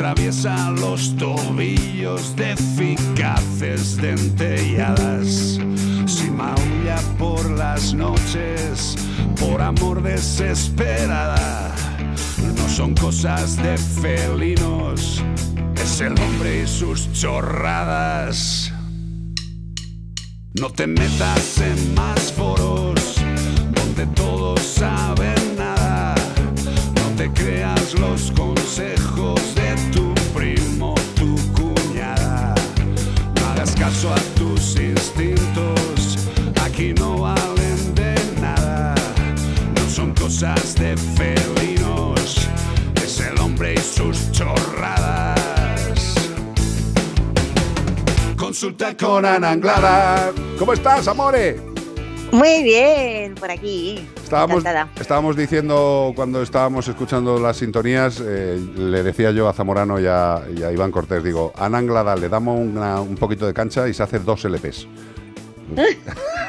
atraviesa los tobillos de eficaces dentelladas. Si maulla por las noches, por amor desesperada, no son cosas de felinos, es el hombre y sus chorradas. No te metas en más foros donde todos saben nada. No te creas los consejos Caso a tus instintos, aquí no valen de nada. No son cosas de felinos, es el hombre y sus chorradas. Consulta con Ana Anglada. ¿Cómo estás, amore? Muy bien, por aquí. Estábamos, estábamos diciendo cuando estábamos escuchando las sintonías, eh, le decía yo a Zamorano y a, y a Iván Cortés, digo, a Anglada le damos una- un poquito de cancha y se hace dos LPs.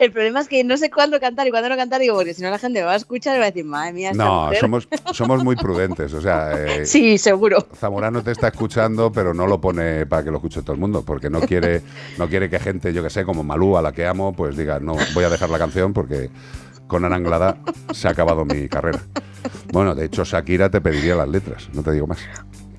El problema es que no sé cuándo cantar y cuándo no cantar, digo, porque si no la gente me va a escuchar y va a decir, madre mía, esta No, mujer". somos, somos muy prudentes, o sea, eh, Sí, seguro. Zamorano te está escuchando, pero no lo pone para que lo escuche todo el mundo, porque no quiere, no quiere que gente, yo que sé, como Malú, a la que amo, pues diga, no, voy a dejar la canción porque con Ana Anglada se ha acabado mi carrera. Bueno, de hecho, Shakira te pediría las letras, no te digo más.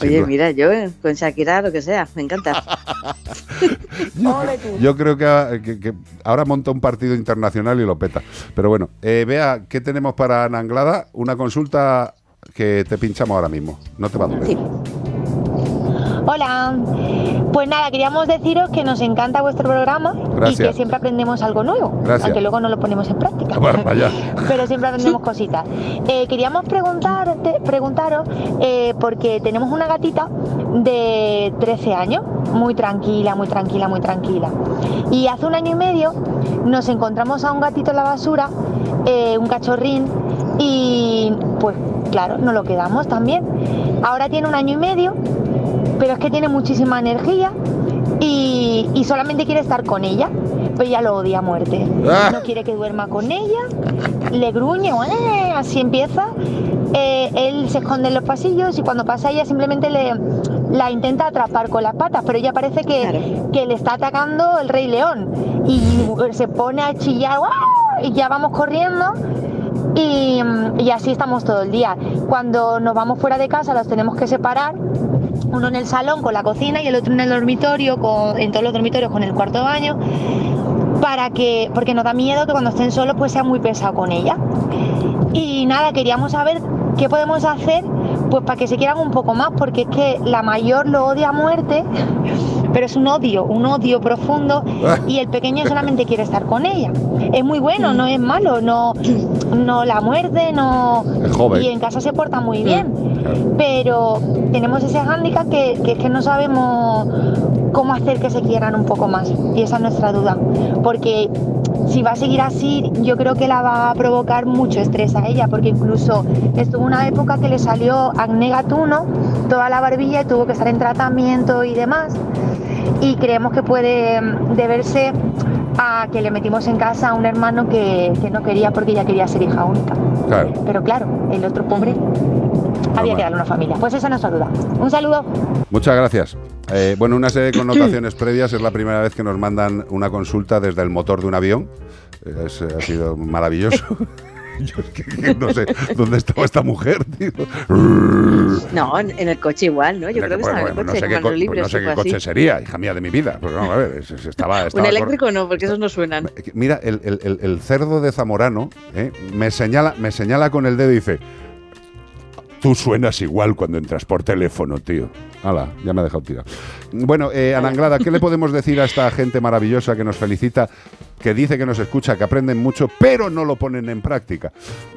Oye, duda. mira, yo eh, con Shakira, lo que sea, me encanta. Yo, yo creo que, a- que- que ahora monta un partido internacional y lo peta. Pero bueno, eh, vea, ¿qué tenemos para Ana Anglada? Una consulta que te pinchamos ahora mismo. No te va a doler. Sí. Hola, pues nada, queríamos deciros que nos encanta vuestro programa Gracias. y que siempre aprendemos algo nuevo, Gracias. aunque luego no lo ponemos en práctica. Bueno. Pero siempre aprendemos cositas. Eh, queríamos preguntarte, preguntaros, eh, porque tenemos una gatita de 13 años, muy tranquila, muy tranquila, muy tranquila. Y hace un año y medio nos encontramos a un gatito en la basura, eh, un cachorrín, y pues claro, nos lo quedamos también. Ahora tiene un año y medio, pero es que tiene muchísima energía y, y solamente quiere estar con ella, pero ella lo odia a muerte. Ah. No quiere que duerma con ella, le gruñe, ¡eh! así empieza. Eh, él se esconde en los pasillos y cuando pasa ella simplemente le, la intenta atrapar con las patas, pero ella parece que, Claro. que le está atacando el rey león y se pone a chillar y ya vamos corriendo y, y así estamos todo el día. Cuando nos vamos fuera de casa los tenemos que separar, uno en el salón con la cocina y el otro en el dormitorio, con, en todos los dormitorios con el cuarto de baño, para que, porque nos da miedo que cuando estén solos pues sea muy pesado con ella. Y nada, queríamos saber qué podemos hacer pues para que se quieran un poco más, porque es que la mayor lo odia a muerte, pero es un odio, un odio profundo y el pequeño solamente quiere estar con ella. Es muy bueno, no es malo, no, no la muerde, no... Es joven. Y en casa se porta muy bien, pero tenemos ese hándicap que, que es que no sabemos cómo hacer que se quieran un poco más. Y esa es nuestra duda. Porque si va a seguir así, yo creo que la va a provocar mucho estrés a ella, porque incluso estuvo una época que le salió acné gatuno, toda la barbilla y tuvo que estar en tratamiento y demás. Y creemos que puede deberse a que le metimos en casa a un hermano que, que no quería porque ella quería ser hija única. Claro. Pero claro, el otro pobre había que darle una familia. Pues esa es nuestra duda. Un saludo. Muchas gracias. Eh, bueno, una serie de connotaciones previas. Es la primera vez que nos mandan una consulta desde el motor de un avión. Eh, es- ha sido maravilloso. Yo es que, no sé dónde estaba esta mujer, tío. No, en el coche igual, ¿no? Yo creo que estaba en el coche, no sé qué, co- libres, no sé qué coche sería, hija mía de mi vida. Pues vamos a ver, es- es- estaba, Un eléctrico no, porque esos no suenan. Mira, el, el- el- el cerdo de Zamorano eh, me, señala, me señala con el dedo y dice: Tú suenas igual cuando entras por teléfono, tío. Hala, ya me ha dejado tirado. Bueno, eh, Ana Anglada, ¿qué le podemos decir a esta gente maravillosa que nos felicita, que dice que nos escucha, que aprenden mucho, pero no lo ponen en práctica?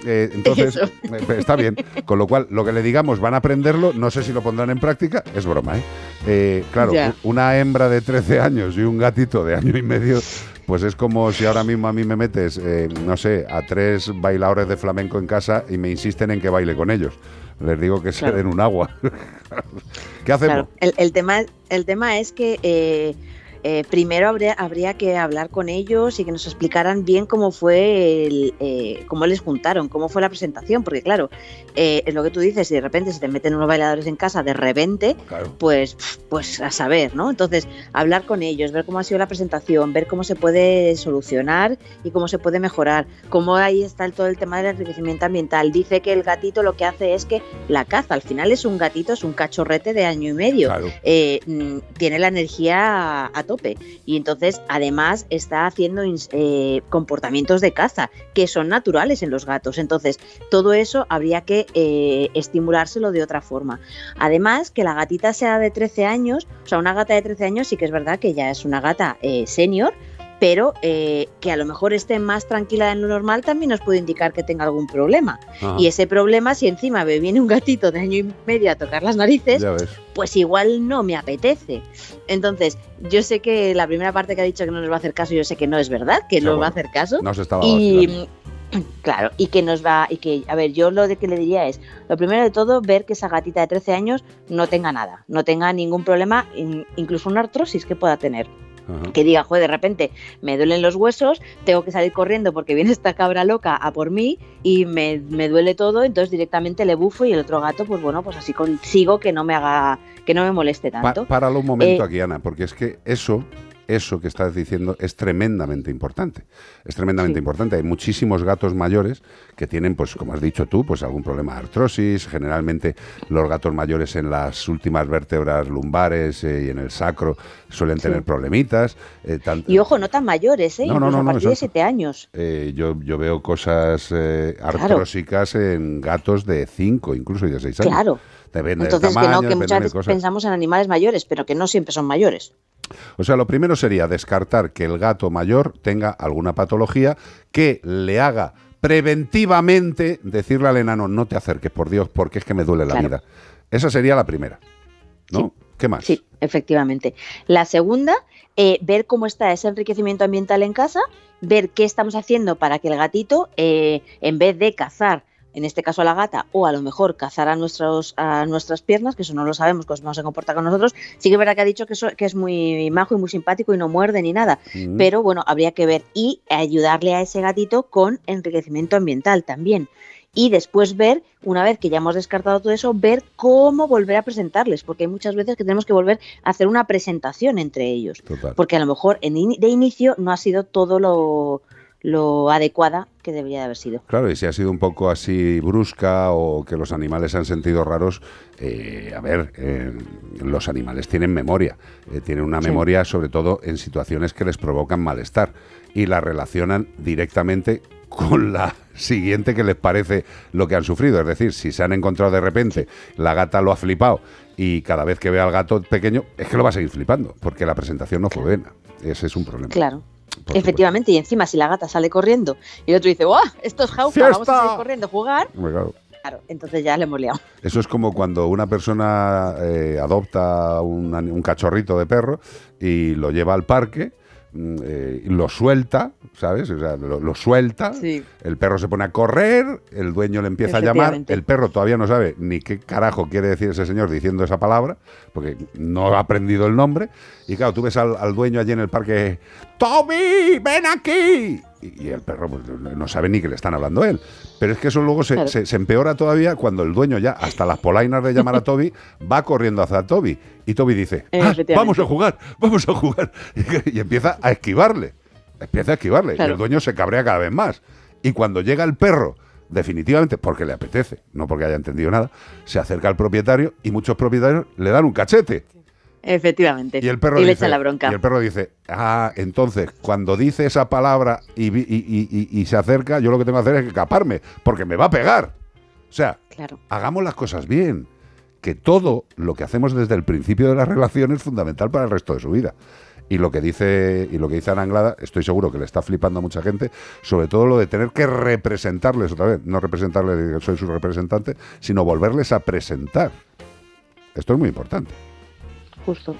Eh, entonces, eh, está bien. Con lo cual, lo que le digamos, van a aprenderlo, no sé si lo pondrán en práctica, es broma, ¿eh? Eh, claro, Ya. una hembra de 13 años y un gatito de año y medio, pues es como si ahora mismo a mí me metes, eh, no sé, a tres bailadores de flamenco en casa y me insisten en que baile con ellos. Les digo que se Claro. den un agua. ¿Qué hacemos? Claro, el, el tema, el tema es que eh, eh, primero habría, habría que hablar con ellos y que nos explicaran bien cómo fue, el, eh, cómo les juntaron, cómo fue la presentación, porque claro, eh, es lo que tú dices, si de repente se te meten unos bailadores en casa de repente, Claro. pues, pues a saber, ¿no? Entonces, hablar con ellos, ver cómo ha sido la presentación, ver cómo se puede solucionar y cómo se puede mejorar, cómo ahí está el- todo el tema del enriquecimiento ambiental. Dice que el gatito lo que hace es que la caza, al final es un gatito, es un cachorrete de año y medio. Claro. eh, mm, tiene la energía a, a tope y entonces además está haciendo eh, comportamientos de caza que son naturales en los gatos entonces todo eso habría que eh, estimulárselo de otra forma además que la gatita sea de 13 años o sea una gata de 13 años sí que es verdad que ya es una gata eh, senior pero eh, que a lo mejor esté más tranquila de lo normal también nos puede indicar que tenga algún problema. Ajá. Y ese problema, si encima me viene un gatito de año y medio a tocar las narices, pues igual no me apetece. Entonces, yo sé que la primera parte que ha dicho que no nos va a hacer caso, yo sé que no es verdad, que no Seguro. va a hacer caso. No se estaba y. claro, y que nos va, y que, a ver, yo lo de que le diría es, lo primero de todo, ver que esa gatita de 13 años no tenga nada, no tenga ningún problema, in- incluso una artrosis que pueda tener Ajá. que diga, joder, de repente me duelen los huesos, tengo que salir corriendo porque viene esta cabra loca a por mí y me, me duele todo, entonces directamente le bufo y el otro gato, pues bueno, pues así consigo que no me haga, que no me moleste Pa- tanto. páralo un momento Eh, aquí, Ana, porque es que eso, eso que estás diciendo es tremendamente importante. Es tremendamente Sí. importante. Hay muchísimos gatos mayores que tienen, pues como has dicho tú, pues algún problema de artrosis. Generalmente los gatos mayores en las últimas vértebras lumbares eh, y en el sacro suelen Sí. tener problemitas. eh, tan- Y ojo, no tan mayores, ¿eh? No, no, no, a de exacto. 7 años. eh, yo, yo veo cosas artrósicas en gatos de 5, incluso y de 6 años. Claro. Depende Entonces, del que no, que muchas veces cosas. pensamos en animales mayores, pero que no siempre son mayores. O sea, lo primero sería descartar que el gato mayor tenga alguna patología que le haga preventivamente decirle al enano no te acerques, por Dios, porque es que me duele la Claro. vida. Esa sería la primera. ¿No? ¿Qué más? Sí, efectivamente. La segunda, eh, ver cómo está ese enriquecimiento ambiental en casa, ver qué estamos haciendo para que el gatito, eh, en vez de cazar, en este caso a la gata, o a lo mejor cazar a, nuestros, a nuestras piernas, que eso no lo sabemos, cómo se comporta con nosotros, sí que es verdad que ha dicho que, eso- que es muy majo y muy simpático y no muerde ni nada, Mm. pero bueno, habría que ver y ayudarle a ese gatito con enriquecimiento ambiental también. Y después ver, una vez que ya hemos descartado todo eso, ver cómo volver a presentarles, porque hay muchas veces que tenemos que volver a hacer una presentación entre ellos, Total. porque a lo mejor en de inicio no ha sido todo lo, lo adecuada que debería de haber sido. Claro, y si ha sido un poco así brusca o que los animales se han sentido raros, eh, a ver, eh, los animales tienen memoria, eh, tienen una Sí. memoria sobre todo en situaciones que les provocan malestar y la relacionan directamente con la siguiente que les parece lo que han sufrido. Es decir, si se han encontrado de repente, la gata lo ha flipado y cada vez que ve al gato pequeño, es que lo va a seguir flipando, porque la presentación no fue buena. Ese es un problema. Claro. Supuesto. Efectivamente, y encima si la gata sale corriendo y el otro dice, ¡guau! Esto es jauja, vamos a salir corriendo a jugar. Claro. Claro, entonces ya le hemos liado. Eso es como cuando una persona eh, adopta un, un cachorrito de perro y lo lleva al parque, eh, y lo suelta, ¿sabes? O sea, lo, lo suelta, Sí. el perro se pone a correr, el dueño le empieza a llamar, el perro todavía no sabe ni qué carajo quiere decir ese señor diciendo esa palabra, porque no ha aprendido el nombre, y claro, tú ves al, al dueño allí en el parque, ¡Toby, ven aquí! Y, el perro pues, no sabe ni que le están hablando a él. Pero es que eso luego se, Claro. se- se empeora todavía cuando el dueño ya, hasta las polainas de llamar a Toby, va corriendo hacia Toby. Y Toby dice, "Ah, vamos a jugar, vamos a jugar. Y, empieza a esquivarle. Empieza a esquivarle. Y el dueño se cabrea cada vez más. Y cuando llega el perro, definitivamente, porque le apetece, no porque haya entendido nada, se acerca al propietario y muchos propietarios le dan un cachete. Efectivamente. Y el perro le dice, echa la bronca. Y el perro dice, ah, entonces, cuando dice esa palabra y, y- y- se acerca, yo lo que tengo que hacer es escaparme, porque me va a pegar. O sea, Claro. hagamos las cosas bien. Que todo lo que hacemos desde el principio de la relación es fundamental para el resto de su vida. Y lo que dice, y lo que dice Ana Anglada, estoy seguro que le está flipando a mucha gente, sobre todo lo de tener que representarles otra vez, no representarles soy su representante, sino volverles a presentar. Esto es muy importante, Justo.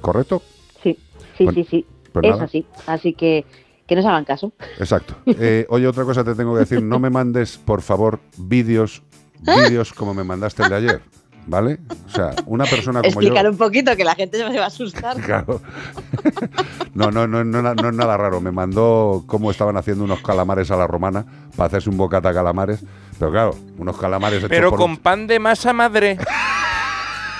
¿correcto? Sí, sí, Bueno, sí, sí. pues es nada. así. Así que que nos hagan caso. Exacto. Eh, oye, otra cosa te tengo que decir, no me mandes, por favor, vídeos, vídeos como me mandaste el de ayer, ¿vale? O sea, una persona como yo... Explícalo un poquito que la gente se va a asustar. Claro. No, no, no, no, no es nada raro. Me mandó cómo estaban haciendo unos calamares a la romana para hacerse un bocata calamares. Pero claro, unos calamares hechos Pero por con un- pan de masa madre.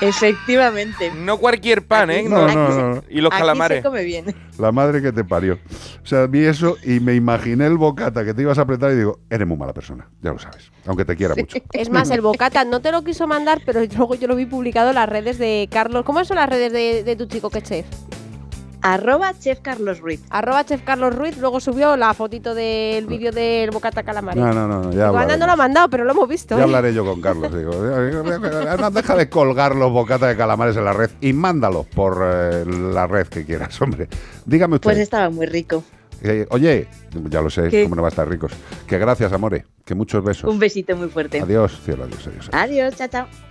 Efectivamente. No cualquier pan, ¿eh? No, no, no, no. Y los aquí calamares. se come bien. La madre que te parió. O sea, vi eso y me imaginé el bocata que te ibas a apretar y digo, eres muy mala persona, ya lo sabes, aunque te quiera mucho. Es más, el bocata no te lo quiso mandar, pero luego yo lo vi publicado en las redes de Carlos. ¿Cómo son las redes de, de tu chico que chef? Arroba Chef Carlos Ruiz. Arroba chef Carlos Ruiz, luego subió la fotito del vídeo del bocata calamari. No, no, no, no ya Digo, Ana no lo ha mandado, pero lo hemos visto. Ya ¿eh? hablaré yo con Carlos. Digo, no, deja de colgar los bocatas de calamares en la red y mándalos por eh, la red que quieras, hombre. Dígame usted. Pues estaba muy rico. eh, oye, ya lo sé, ¿Qué? cómo no va a estar ricos. Que gracias, amore. Que muchos besos. Un besito muy fuerte. Adiós, cielo, adiós, adiós. adiós. Adiós, chao, chao.